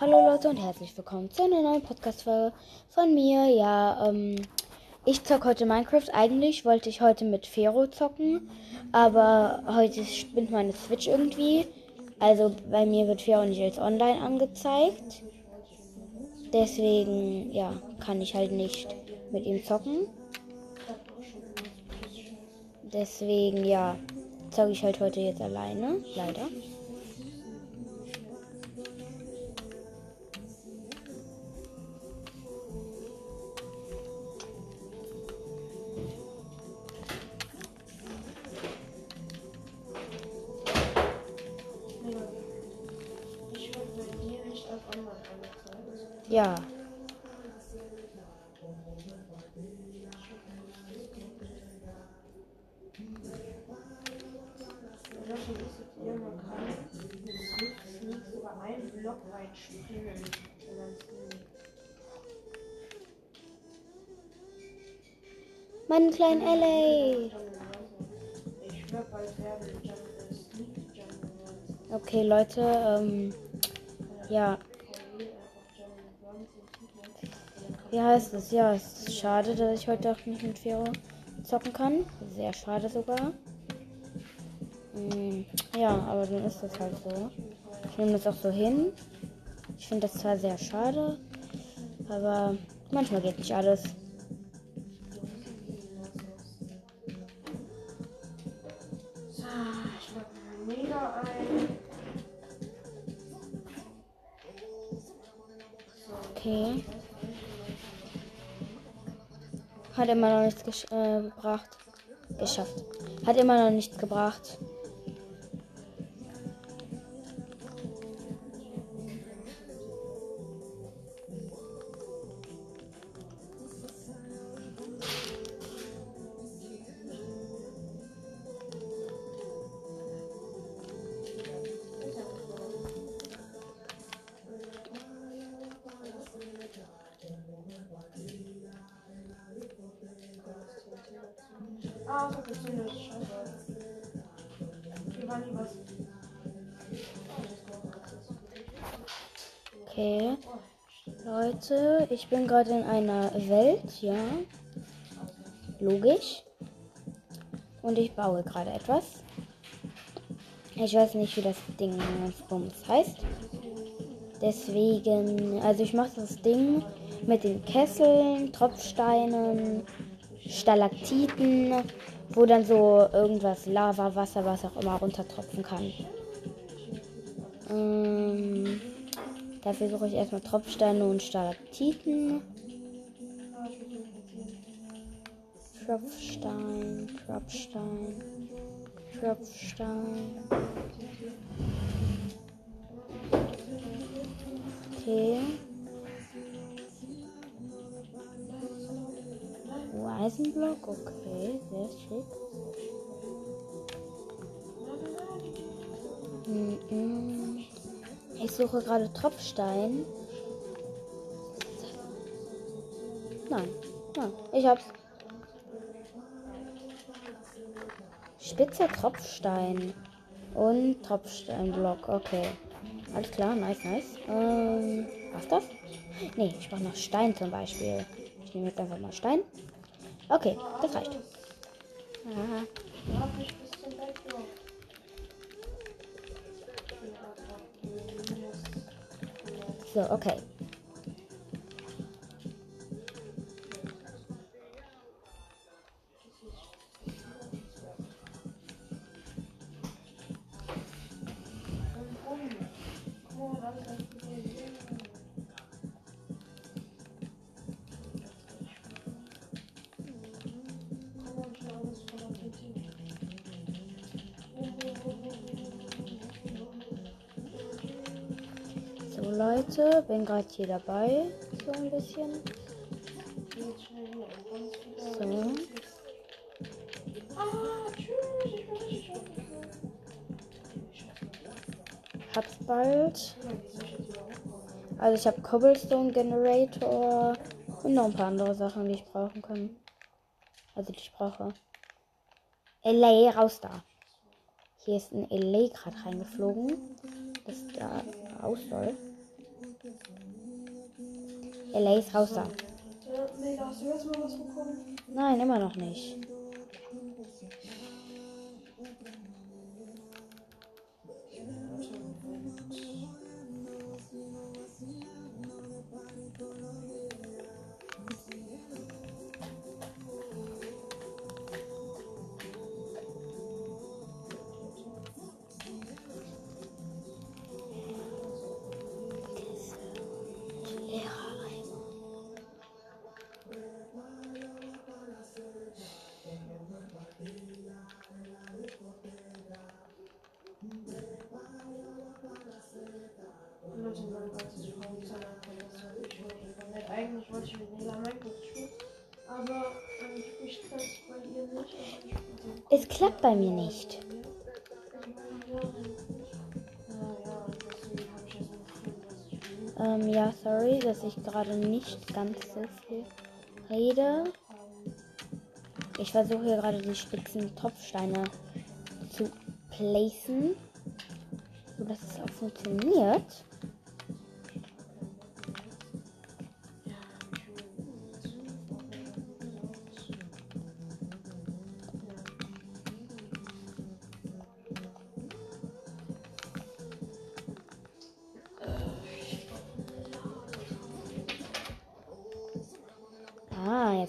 Hallo Leute und herzlich willkommen zu einer neuen Podcast-Folge von mir. Ja, ähm, ich zocke heute Minecraft. Eigentlich wollte ich heute mit Fero zocken, aber heute spinnt meine Switch irgendwie. Also bei mir wird Fero nicht als online angezeigt. Deswegen, ja, kann ich halt nicht mit ihm zocken. Deswegen, ja, zocke ich halt heute jetzt alleine. Leider. Meinen kleinen LA. Okay, Leute, ähm, ja. Wie heißt es? Ja, es ist schade, dass ich heute auch nicht mit Fero zocken kann. Sehr schade sogar. Hm, ja, aber dann ist das halt so. Ich nehme das auch so hin. Ich finde das zwar sehr schade, aber manchmal geht nicht alles. Immer noch nichts gesch äh, gebracht. Geschafft. Hat immer noch nichts gebracht. Ah, so gezündet. Scheiße. Hier war nie was. Okay. Leute, ich bin gerade in einer Welt, ja. Logisch. Und ich baue gerade etwas. Ich weiß nicht, wie das Ding bums heißt. Deswegen, also ich mache das Ding mit den Kesseln, Tropfsteinen, Stalaktiten, wo dann so irgendwas Lava, Wasser, was auch immer runtertropfen kann. Ähm, dafür suche ich erstmal Tropfsteine und Stalaktiten. Tropfstein, Tropfstein, Tropfstein. Okay. Eisenblock, okay, sehr schick. Mhm. Ich suche gerade Tropfstein. Nein, nein, ich hab's. Spitzer Tropfstein und Tropfsteinblock, okay. Alles klar, nice, nice. Ähm, was das? Nee, ich brauche noch Stein zum Beispiel. Ich nehme jetzt einfach mal Stein. Okay, das reicht. Aha. So, okay. Leute, bin gerade hier dabei. So ein bisschen. So. Hab's bald. Also ich habe Cobblestone Generator und noch ein paar andere Sachen, die ich brauchen kann. Also die ich brauche. LA, raus da. Hier ist ein LA gerade reingeflogen, das da raus soll. LA ist raus da. Nee, hast du jetzt mal was bekommen? Nein, immer noch nicht. Ich wollte nicht. Eigentlich wollte ich mit Nela Minecraft spielen, aber ähm, ich es bei ihr nicht. Es klappt bei mir nicht. Ähm, ja, sorry, dass ich gerade nicht ganz so viel rede. Ich versuche hier gerade die spitzen Tropfsteine zu placen, sodass es auch funktioniert.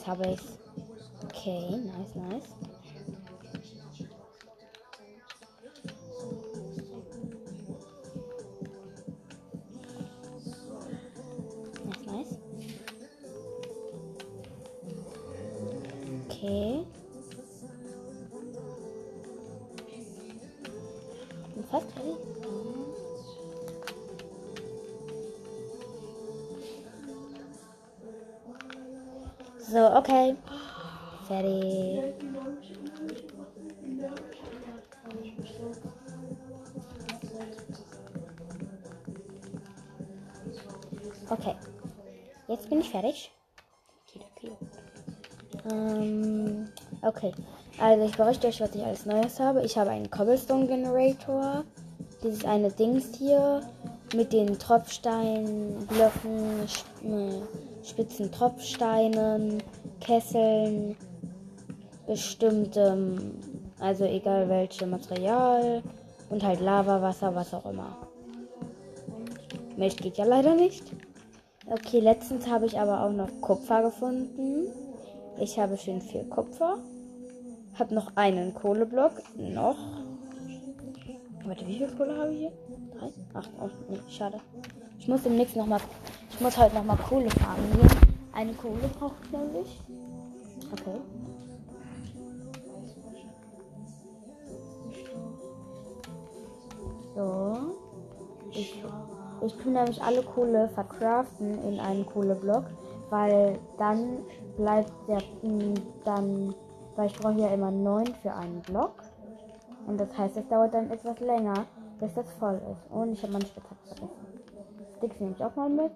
Habe. Okay, nice. Nice, Okay. Jetzt bin ich fertig. Ähm, okay. Also ich berichte euch, was ich alles Neues habe. Ich habe einen Cobblestone Generator. Dieses eine Dings hier mit den Tropfsteinen, Blöcken, sp äh, spitzen Tropfsteinen, Kesseln, bestimmtem, also egal welche Material und halt Lava, Wasser, was auch immer. Milch geht ja leider nicht. Okay, letztens habe ich aber auch noch Kupfer gefunden. Ich habe schön viel Kupfer. Habe noch einen Kohleblock. Noch. Warte, wie viel Kohle habe ich hier? Drei? Ach, oh, nee, schade. Ich muss demnächst noch mal. Ich muss heute noch mal Kohle farmen gehen. Eine Kohle brauche ich nämlich. Okay. So. Ich, ich tue nämlich alle Kohle verkraften in einen Kohleblock, weil dann bleibt der mh, dann, weil ich brauche ja immer neun für einen Block. Und das heißt, es dauert dann etwas länger, bis das voll ist. Und ich habe meine Spitzhacke vergessen. Sticks nehme ich auch mal mit.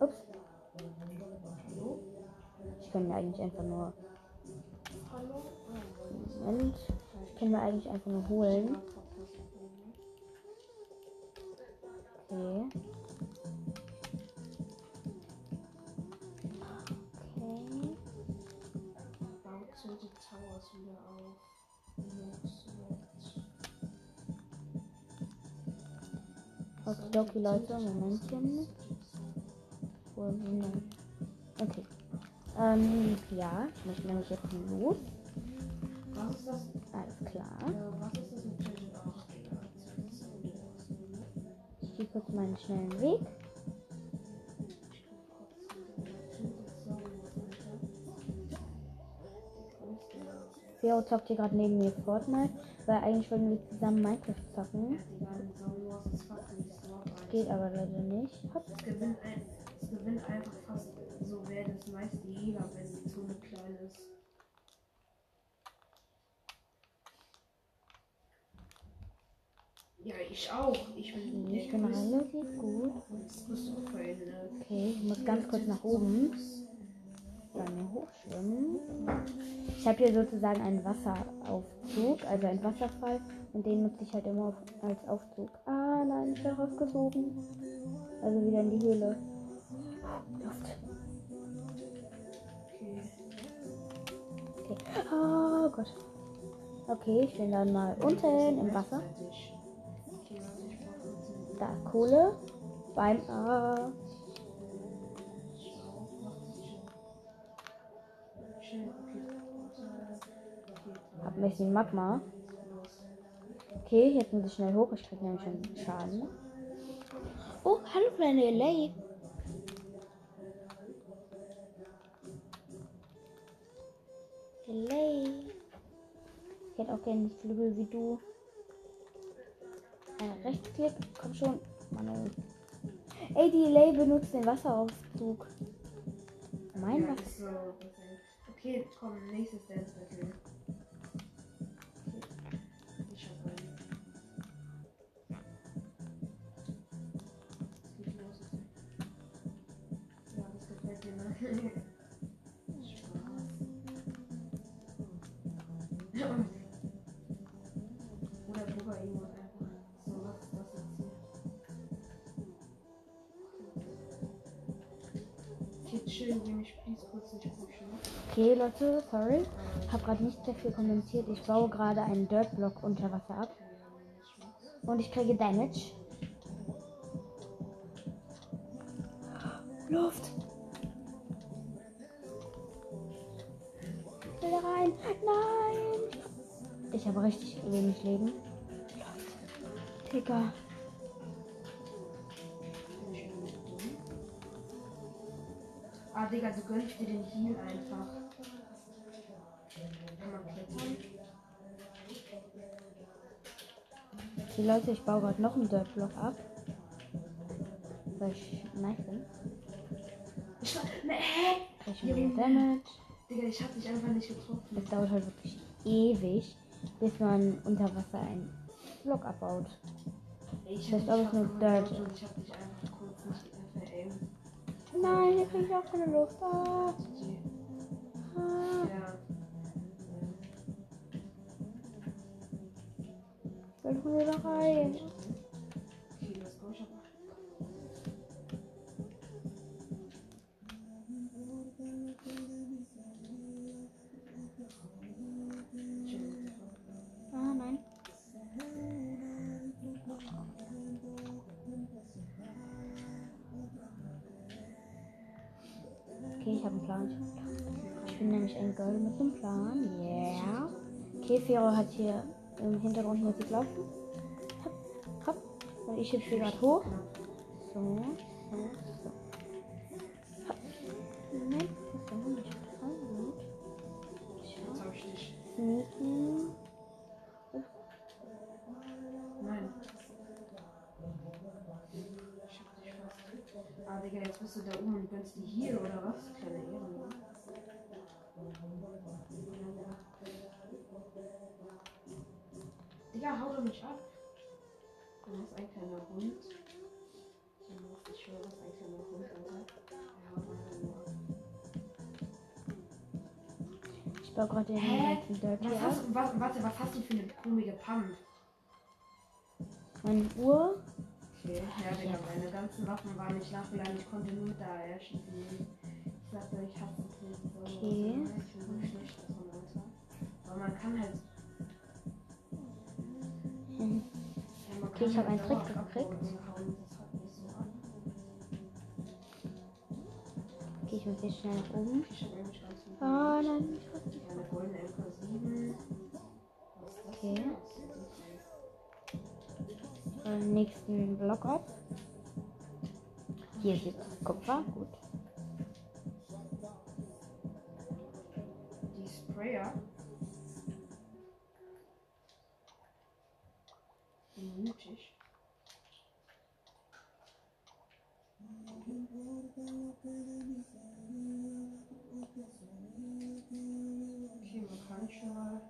Ups. Ich kann mir eigentlich einfach nur. Moment. Ich kann mir eigentlich einfach nur holen. Okay. Okay. Baut so die Towers wieder auf. Okidoki, Leute, Momentchen. Wo sind denn- Okay. Ähm, ja, ich möchte nämlich jetzt los. Was ist das? Alles klar. Äh, Ich kurz meinen schnellen Weg. Vero zockt hier gerade neben mir Fortnite, weil eigentlich wollten wir zusammen Minecraft zocken. Geht aber leider nicht. Es gewinnt, es gewinnt einfach fast so wer das meiste jeder, wenn die Zone klein ist. Ja, ich auch. Ich bin, Ich bin relativ gut. Okay, ich muss ganz kurz nach oben. Dann hochschwimmen. Ich habe hier sozusagen einen Wasseraufzug, also einen Wasserfall. Und den nutze ich halt immer auf, als Aufzug. Ah nein, ich bin rausgesogen. Also wieder in die Höhle. Luft. Okay. Okay. Oh Gott. Okay, ich bin dann mal unten im Wasser. Da Kohle. Beim. Okay. Okay, Hab ein bisschen Magma. Okay, jetzt muss ich schnell hoch. Ich krieg nämlich schon Schaden. Oh, hallo kleine Lay. Lay. Ich hätte auch gerne Flügel wie du. Rechtsklick, komm schon. Mann, ey. Die Lay benutzt den Wasseraufzug. Mein Ja, Wasser. so. Okay, komm, nächstes Dance Okay, Leute, sorry. Hab gerade nicht sehr viel kommentiert. Ich baue gerade einen Dirtblock unter Wasser ab. Und ich kriege Damage. Luft. Will da rein. Nein. Ich habe richtig wenig Leben. Luft. Digga. Ah, Digga, du gönnst dir den Heal einfach. Okay, Leute, ich baue gerade noch einen Dirtblock ab. Weil ich nice bin. Ich war, ne, hä? Ich mehr Damage. Digga, ich hab dich einfach nicht getroffen. Das dauert halt wirklich ewig, bis man unter Wasser einen Block abbaut. Ich Das ist hab dich alles nur Dirt. ich hab dich einfach kurz nicht veraimt. Nein, hier kriege ich auch keine Luft. Ah, ah. Ich will nur da rein. Fero hat hier im Hintergrund Musik laufen. Hopp, hopp. Und ich hüpfe gerade hoch. So, so, so. Hopp. Moment, das noch nicht. Jetzt hab ich dich. Sneaken. Nein. Ich hab dich fast. Ah, Digga, jetzt bist du da oben und gönnst die hier oder was? Kleine Ehrenmann. Digga, hau doch mich ab. Du bist ein kleiner Hund. Du musst dich schon was ein kleiner Hund, Alter. Ja. Ich baue gerade ganzen Dirty Was hast, warte, was hast du für eine komische Pump? Meine Uhr. Okay, ja, Digga, meine ganzen Waffen waren nicht nachgeladen. Ich konnte nur mit der AR schießen. Ich sagte, ich hasse. So. Okay. Ich bin so schlecht davon, Alter. Aber man kann halt. Okay, ich hab halt einen Trick gekriegt. Okay, ich muss jetzt schnell nach oben. Ah, nein. ich weiß nicht. Eine goldene MK7. Was ist das? Okay. Den nächsten Block ab. Hier ist jetzt Kupfer. Gut. Die Sprayer. Mutig. Okay, man kann schon mal.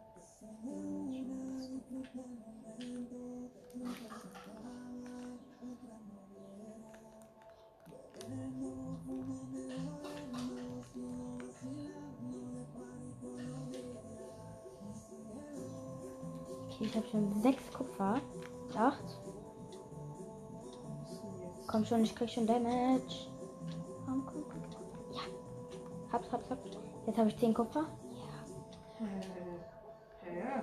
Okay, ich habe schon sechs Kupfer. Acht. Komm schon, ich krieg schon Damage. Komm, komm, komm. Ja. Hab's, hab's, hab's. Jetzt habe ich zehn Kupfer. Ja. Ne?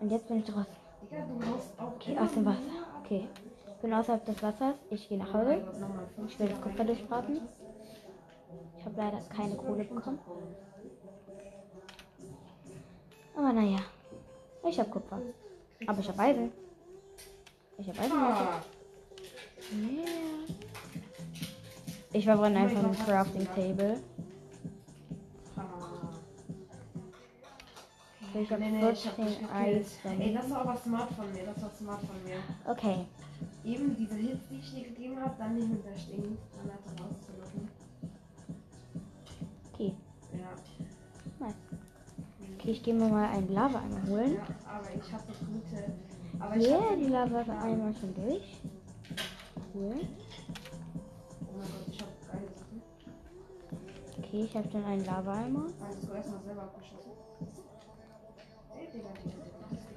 Und jetzt bin ich draußen. Okay, aus dem Wasser. Okay. Ich bin außerhalb des Wassers. Ich gehe nach Hause. Ich will das Kupfer durchbraten. Ich habe leider keine Kohle bekommen. Aber naja. Ich habe Kupfer. Aber ich habe Eisen. Ich habe Eisen. Ah, Yeah. Ich verbrenne einfach ein Crafting Table. ah. Ich habe Nee, nee, ich hab 14 dich gekillt. Ey, das war aber smart von mir, das war smart von mir. Okay. Eben diese Hits, die ich dir gegeben habe, dann nicht mit der Sting Granate rauszulocken. Okay. Ja. Nice. Okay, ich gehe mir mal einen Lava-Eimer holen. ja, aber ich habe das gute. Aber ich Ja, hab die Lava-Eimer schon durch. Cool. Oh mein Gott, ich habe geile Sachen. Okay, ich habe schon einen Lava-Eimer. Also erstmal selber abgeschossen.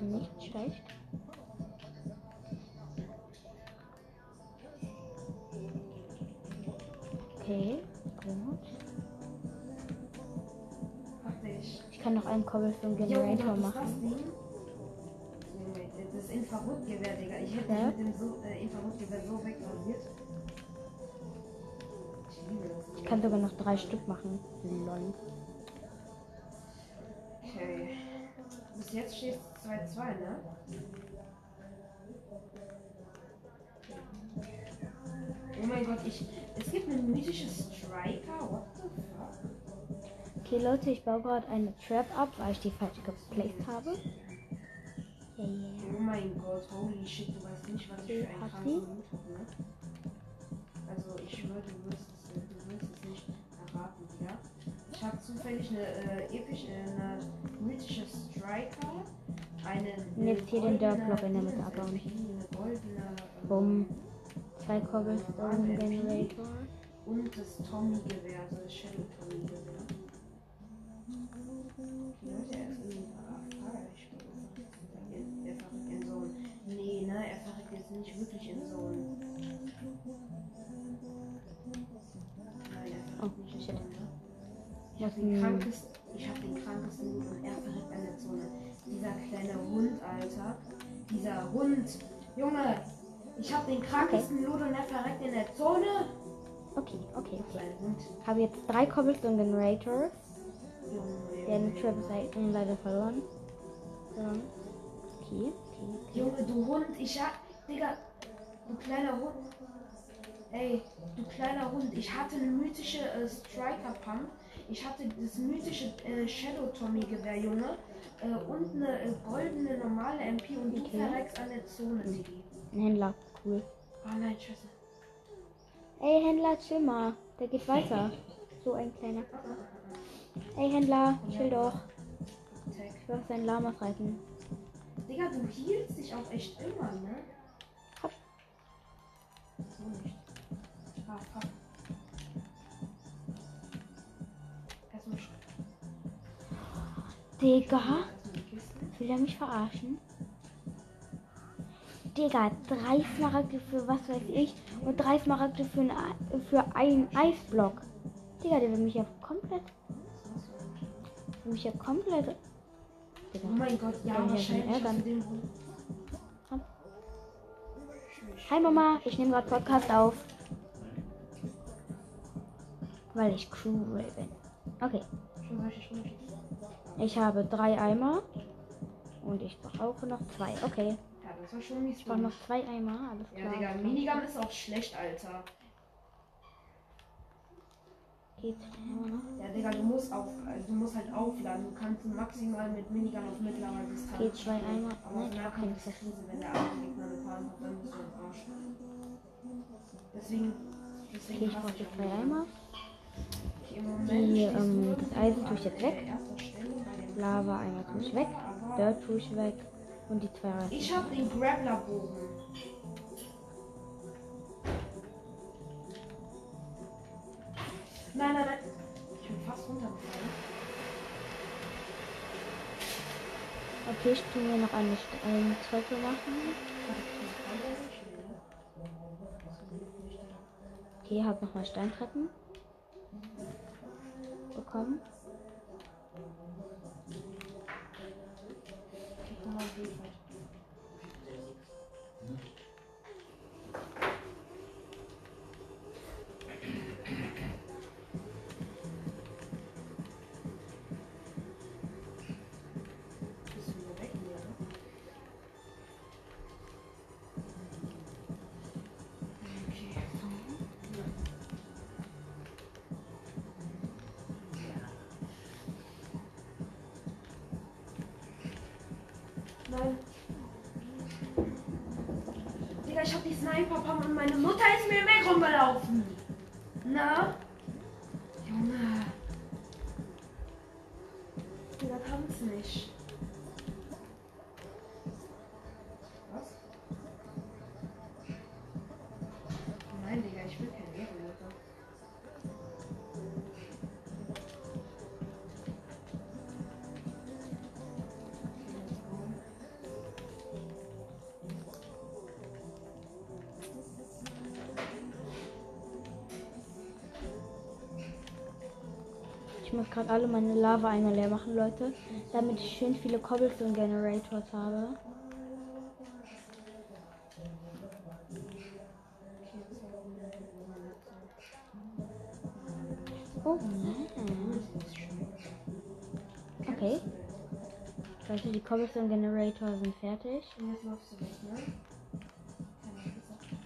Nicht schlecht. Okay, gut. Hab. Ich kann noch einen Cobblestone Jo, Generator das ist das machen. Das Infrarotgewehr, Digga. Ich hätte Ja? dich mit dem so, äh, Infrarotgewehr so wegrasiert. Ich liebe das. Ich kann sogar noch drei Stück machen. Lol. Okay. Bis jetzt steht es 2-2, ne? Oh mein Gott, ich. Es gibt eine mythische Striker. What the fuck? Okay, Leute, ich baue gerade eine Trap ab, weil ich die falsch geplaced habe. Yeah. Oh mein Gott, holy shit, du weißt nicht, was ich für kranken sie? Mut habe, ne? Also, ich schwöre, du wirst es, äh, du wirst es nicht erraten, ja? Ich habe zufällig eine äh, epische, äh, eine mythische Striker, eine. Jetzt hier den Dirt-Block in der Mitte abbauen. Eine goldene. Bumm. Zwei Cobblestone Generator. Und das Tommy-Gewehr, also das Shadow Tommy-Gewehr. Ne, er verrückt jetzt nicht wirklich in so ein. Nein, er Oh, nicht in shit. so ein. Ich Was hab den ich hab den krankesten Mut und er verrückt an der Zone. Dieser kleine Hund, Alter. Dieser Hund. Junge, ich hab den krankesten Loot und er verreckt in der Zone. Okay, okay, So okay. Hund. Habe jetzt drei Cobblestone Generators. Junge, Der Junge, Trap ist leider verloren. Okay, okay, okay. Junge, du Hund, ich hab. Digga, du kleiner Hund. Ey, du kleiner Hund, ich hatte eine mythische äh, Striker Pump. Ich hatte das mythische äh, Shadow Tommy Gewehr, Junge. Äh, und eine äh, goldene normale MP und du Okay. verreckst an der Zone, Digi. Ein Händler. Cool. Oh nein, scheiße. Ey, Händler, chill mal. Der geht weiter. So ein kleiner. Ey, Händler, chill doch. Will auf seinen Lamas reiten. Digga, du hielst dich auch echt immer, ne? Hopp. So nicht. Ah, fuck. Erstmal Digga, will er mich verarschen? Digga, drei Smaragde für was weiß ich und drei Smaragde für, ein, Ei- für einen Eisblock. Digga, der will mich ja komplett, will mich ja komplett. Oh mein Gott, ja, ja wahrscheinlich ärgern. Hi Mama, ich nehme gerade Podcast auf. Weil ich cool bin. Okay, ich habe drei Eimer. Und ich brauche noch zwei. Okay, Ja, das war schon mies. ich brauche noch zwei Eimer. Alles Ja, klar. Digga, Minigun ist auch schlecht, Alter. Geht. Ja, Digga, du musst auf, äh, du musst halt aufladen. Du kannst maximal mit Minigun auf mittlerer Distanz. Geht zwei. Eimer. Aber Nein, auf Nahkampf ist das- wenn der andere Gegner eine Farbe hat, dann bist du am Arsch. Deswegen, deswegen Okay, ich brauche zwei. Eimer. Im Die, ähm, das Eisen tue ich jetzt weg. Lava Eimer tue ich weg. Dirt tue ich weg. Und die zwei Reifen. Ich hab den Grapplerbogen. Okay, ich tu mir noch eine, eine Treppe machen. Okay, hab nochmal Steintreppen bekommen. Nein. Digga, ich hab die Sniper-Pump und meine Mutter ist mir im Weg rumgelaufen. Na? Alle meine Lava-Eimer leer machen, Leute. Damit ich schön viele Cobblestone Generators habe. Oh. Okay. Leute, die Cobblestone Generator sind fertig.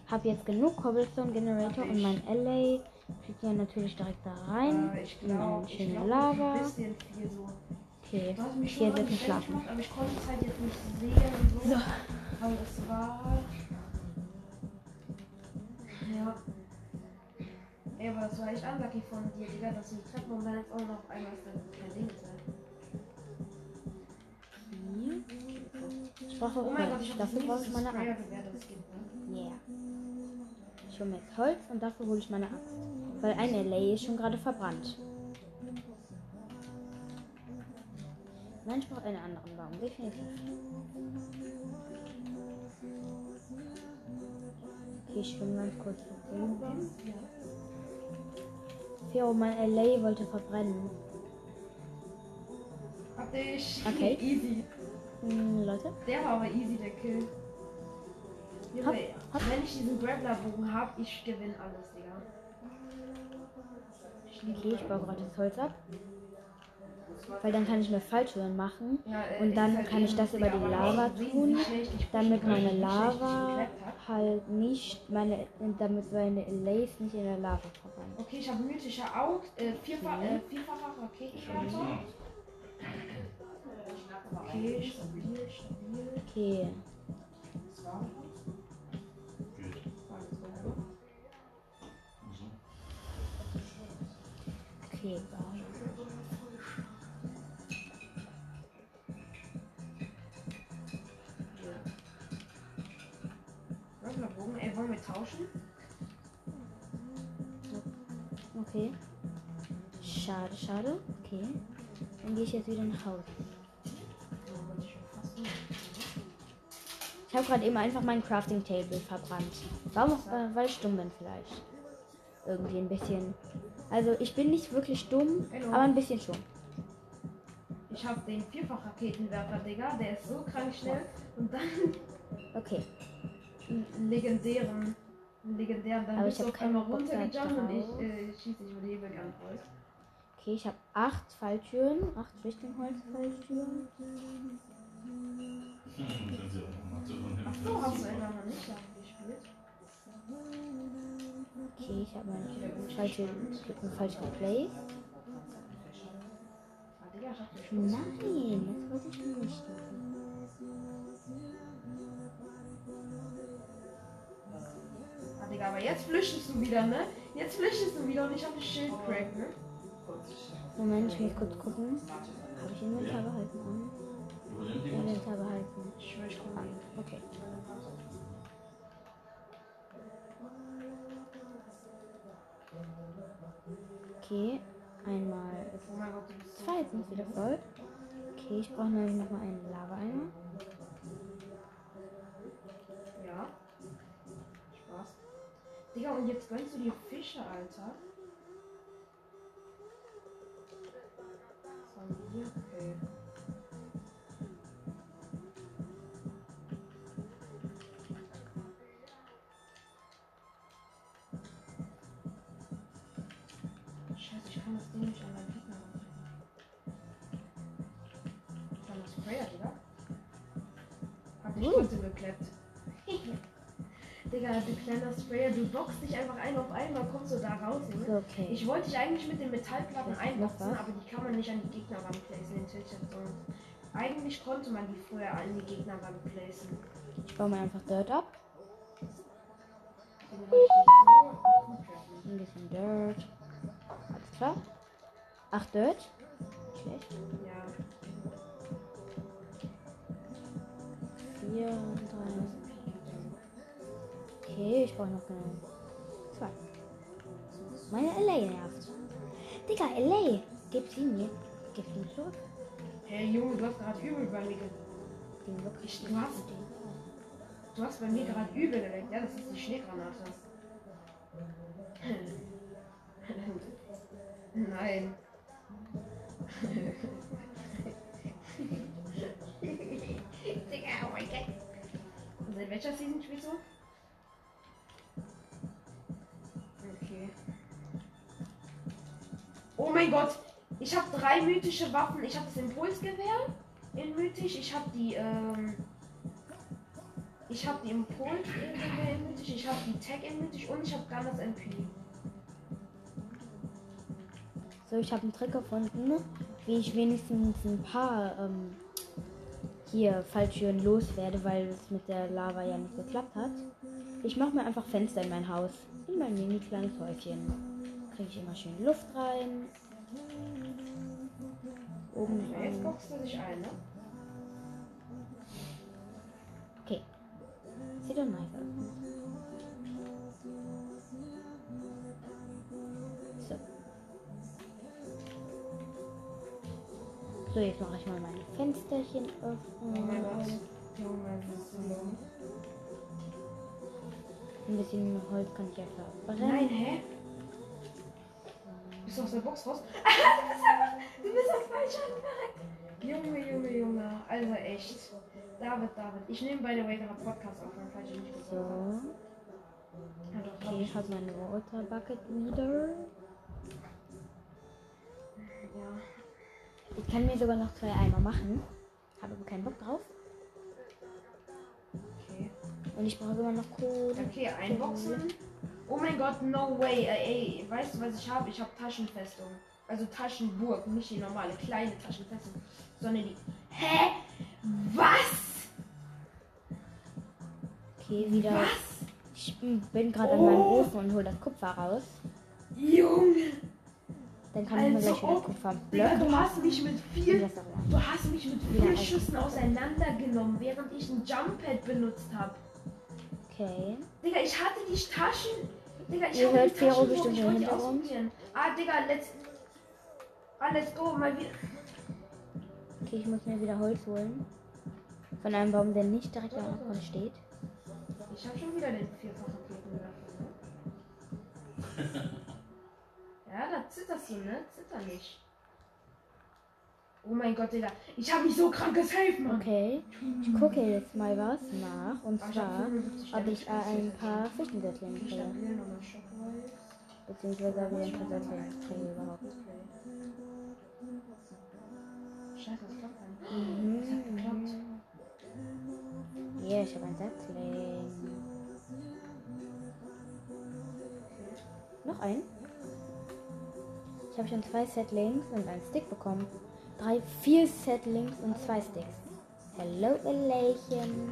Hab jetzt genug Cobblestone Generator und mein LA fliegt ja natürlich direkt da rein. Äh, ich glaube, ich glaub, Lava. ein bisschen viel so. Okay, hier schon mal sitzen gestellt schlafen. gemacht, aber ich konnte es halt jetzt nicht sehen und so. So. Aber es war. Ja. Ey, aber das war echt unlucky von dir, Digga, dass du die Treppe und dann jetzt auch noch einmal ist dann kein Ding sein. Ich brauche Oh mein Gott, ich Dafür brauche ich meine Axt. ne? Yeah. Ich hole mir jetzt Holz und dafür hole ich meine Axt. Weil ein LA ist schon gerade verbrannt. Nein, ich brauche einen anderen Baum. Definitiv. Okay, ich schwimme ganz kurz vorbei. Ja. Fero, mein LA wollte verbrennen. Hab dich. Okay. easy. Hm, Leute, Der war aber easy, der Kill. Junge, Hopp, hopp. wenn ich diesen Grappler-Bogen hab, ich gewinne alles, Digga. Okay, ich baue gerade das Holz ab. Weil dann kann ich mir Falltüren machen. Äh, Und dann kann ich das über die Lava tun, damit meine Lava halt nicht meine, damit meine LAs nicht in der Lava verbrennen. Okay, ich habe mythische Augen, äh, vierfach, äh, vierfacher Raketenwerfer. Okay, stabil, stabil. Okay, okay, bauen. Grapplerbogen, ey, wollen wir tauschen? Okay. Schade, schade. Okay. Dann gehe ich jetzt wieder nach Hause. Ich habe gerade eben einfach mein Crafting Table verbrannt. Warum? Äh, weil ich dumm bin vielleicht. Irgendwie ein bisschen. Also ich bin nicht wirklich dumm, Hallo. aber ein bisschen schon. Ich habe den vierfach Raketenwerfer, Digga, der ist so krank schnell. Und dann Okay. legendären, legendären, dann Aber bist ich du auf einmal runtergejumpt und ich äh, schieße dich über die Hebel voll. Okay, ich habe acht Falltüren, acht Flüchtlingholz-Falltüren. Hm, können Sie auch nochmal zu von Ach so, hast du einfach noch nicht gespielt? Okay, ich habe meine falsche, falsche Play. Nein, das wollte ich nicht machen. Ah, Digga, aber jetzt flüchtest du wieder, ne? Jetzt flüchtest du wieder und ich hab das Schild crack, ne? Moment, ich muss kurz gucken. Habe ich Inventar behalten? Inventar behalten. Ich ich komme Ah, nicht. okay. Okay, einmal so. zweitens wieder voll. Okay, ich brauche nämlich nochmal einen Lava-Eimer. Ja. Spaß. Digga, und jetzt gönnst du dir Fische, Alter. Boxst dich einfach ein auf einmal, kommst du da raus. So, okay. Ich wollte dich eigentlich mit den Metallplatten einboxen, aber die kann man nicht an die Gegnerwand placen in Zone. Eigentlich konnte man die früher an die Gegnerwand placen. Ich baue mir einfach Dirt ab. Ein bisschen Dirt. Alles klar. Ach, Dirt. Schlecht. Ja. Vier, drei. Okay, ich brauche noch genau zwei. Meine LA nervt. Digga, LA. Gib sie mir. Gib sie mir zurück. Hey Junge, du hast gerade übel bei mir Den wirklich. Du hast- Du hast bei mir gerade übel geleckt. Ja, das ist die Schneegranate. Nein. Digga, oh mein Gott. Und seit welcher Season spielst du? Mein Gott. Ich habe drei mythische Waffen. Ich habe das Impulsgewehr in mythisch. Ich habe die, ähm, ich habe die Impulsgewehr in mythisch. Ich habe die Tag in mythisch und ich habe Gunners MP. So, ich habe einen Trick gefunden, wie ich wenigstens ein paar ähm, hier Falltüren loswerde, weil es mit der Lava ja nicht geklappt hat. Ich mache mir einfach Fenster in mein Haus. In mein mini kleines Häuschen. Kriege ich immer schön Luft rein. Oben Ja, jetzt rein. boxt du dich ein, ne? Okay. Sieht doch nice aus. So. So, jetzt mache ich mal meine Fensterchen Oh mein Gott. öffnen. Ein bisschen Holz kann ich einfach Nein, brennen. hä? Bist du aus der Box raus? du bist einfach, du bist auf falsch angemerkt. Junge, Junge, Junge. Also echt. David, David. Ich nehme by the way gerade Podcast auf, dann falsch nicht So. Okay, ich habe meine Water Bucket wieder. Ja. Ich kann mir sogar noch zwei Eimer machen. Habe aber keinen Bock drauf. Okay. Und ich brauche immer noch Kohle. Okay, einboxen. Oh mein Gott, no way. Ey, ey, weißt du, was ich habe? Ich habe Taschenfestung. Also Taschenburg, nicht die normale kleine Taschenfestung, sondern die. Hä? Was? Okay, wieder. Was? Ich bin gerade an meinem Ofen und hole das Kupfer raus. Junge! Dann kann ich mir Also gleich wieder ob- Digga, Kupferblöcke du hast mich mit vier. Du hast mich mit vier also- Schüssen auseinandergenommen, während ich ein Jump-Pad benutzt habe. Okay. Digga, ich hatte die Taschen. Digga, ich Ihr hört die Fero bestimmt im Hintergrund. Ah, Digga, let's. Let's go, mal wieder. Okay, ich muss mir wieder Holz holen. Von einem Baum, der nicht direkt am Abgrund steht. Ich habe schon wieder den vierfachen ne? ja, da zitterst du, ne? Zitter nicht. Oh mein Gott, Digga. Ich habe mich so krank gesaved, Mann. Okay. Ich gucke jetzt mal was nach. Und Aber ich hab zwar, 75 ob Damage ich äh, ein paar Fischensättlinge Ich kriege. Beziehungsweise ob ich ein paar Sättlinge kriege überhaupt. Scheiße, das klappt nicht. Mhm. Das hat geklappt. Ja, ich habe ein Setzling. Noch ein? Ich habe schon zwei Setlings und einen Stick bekommen. Drei, vier Setlings und zwei Sticks. Hello, Elation.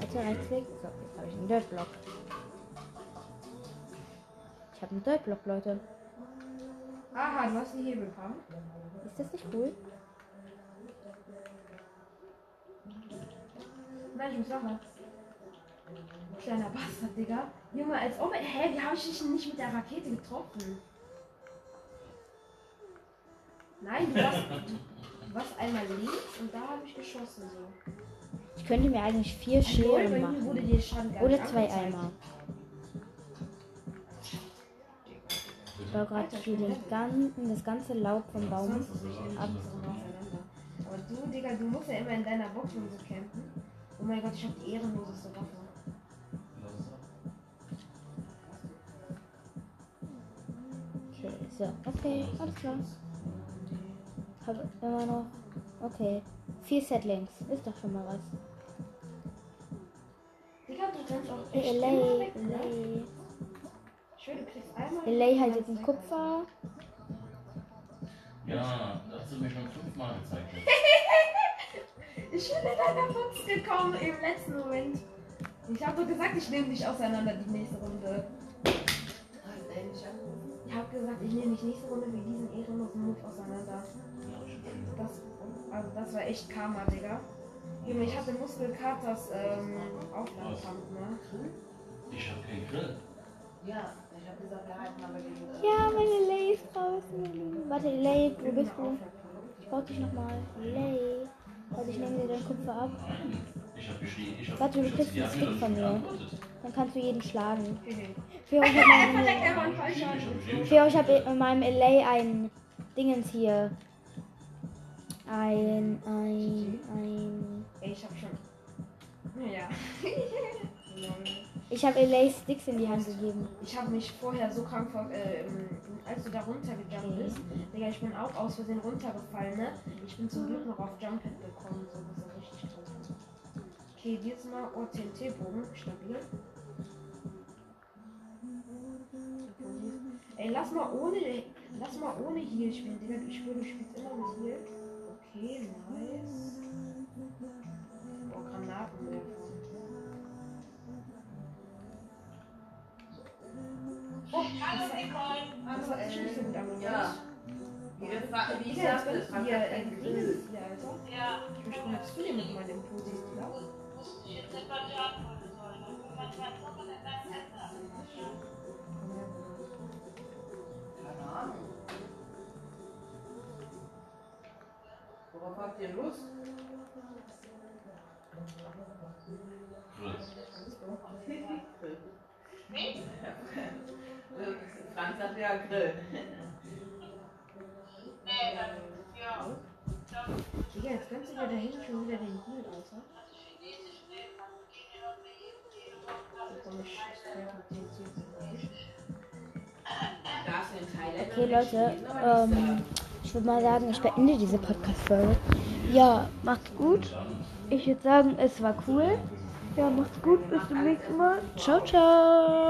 Also Rechtsklick. So, jetzt habe ich einen Dirtblock. Ich habe einen Dirtblock, Leute. Aha, du hast die Hebelpump. Ist das nicht cool? Nein, ich muss lachen. Kleiner Bastard, Digga. Junge, als ob. Hä, wie habe ich dich nicht mit der Rakete getroffen? Nein, du warst. was einmal links und da habe ich geschossen so. Ich könnte mir eigentlich vier mir wurde machen. Oder zwei. Eimer. Ich baue gerade hier den ganzen, das ganze Laub vom Baum ab. auseinander. Aber du, Digga, du musst ja immer in deiner Box und so campen. Oh mein Gott, ich habe die ehrenloseste Waffe. Okay, so, okay, alles klar. Habe immer noch. Okay. Vier Setlings. Ist doch schon mal was. Digga, du kannst auch ne? LA. Ich schwöre, du kriegst einmal... LA hat jetzt einen einen Kupfer. Ja, das hast du mir schon fünfmal gezeigt. Ich bin in deiner Box gekommen im letzten Moment. Ich habe doch gesagt, ich nehme dich auseinander die nächste Runde. Ich habe gesagt, ich nehme dich nächste Runde für diesen ehrenlosen Move auseinander. Das, also das war echt Karma, Digga. Junge, ich hatte Muskelkaters ähm, Aufladepump, ne? Ich hab keinen Grill. Ja, ich habe gesagt, wir halten aber gegen Ja, meine LA ist draußen. Warte, LA, wo bist du? Ich brauch dich nochmal. LA. Warte, ich nehme dir deinen Kupfer ab. Nein, ich hab geschrien. Ich hab, Warte, du kriegst einen Stick von ich mir. Dann kannst du jeden schlagen. Hehe. Für euch habe ich, einfach einen Ich hab Fallschaden. geschrieben, ich für euch hab ich in meinem LA ein Dingens hier. Ein, ein, ein. Ich hab schon. Ja. Ich habe LA Sticks in die Hand gegeben. Ich habe mich vorher so krank vor, äh, als du da runtergegangen Okay. bist. Digga, ich bin auch aus Versehen runtergefallen, ne? Ich bin zum Glück noch auf Jumphead gekommen, so das ist richtig doof. Okay, diesmal OTNT-Bogen, stabil. Ey, lass mal ohne, lass mal ohne Heal spielen, Digga. Ich schwöre, du spielst immer mit Heal. Okay, nice. Oh, Granatenwerfer. Oh, das, das nicht so gut angehört. Ja. Wie, wir fra- wie ich jetzt sagte, er äh, keinen Dingens Grill. hier, Alter. Ich bin schon zu dir mit meinen Impulsis, Digga. Keine Ahnung. Worauf habt ihr Lust? Grill. Frank sagt ja Grill. Digga, jetzt kannst du dir da hinten schon wieder den. Darfst du in Thailand Okay, Leute, ähm, ich würde mal sagen, ich beende diese Podcast-Folge. Ja, macht's gut. Ich würde sagen, es war cool. Ja, macht's gut. Bis zum nächsten Mal. Ciao, ciao.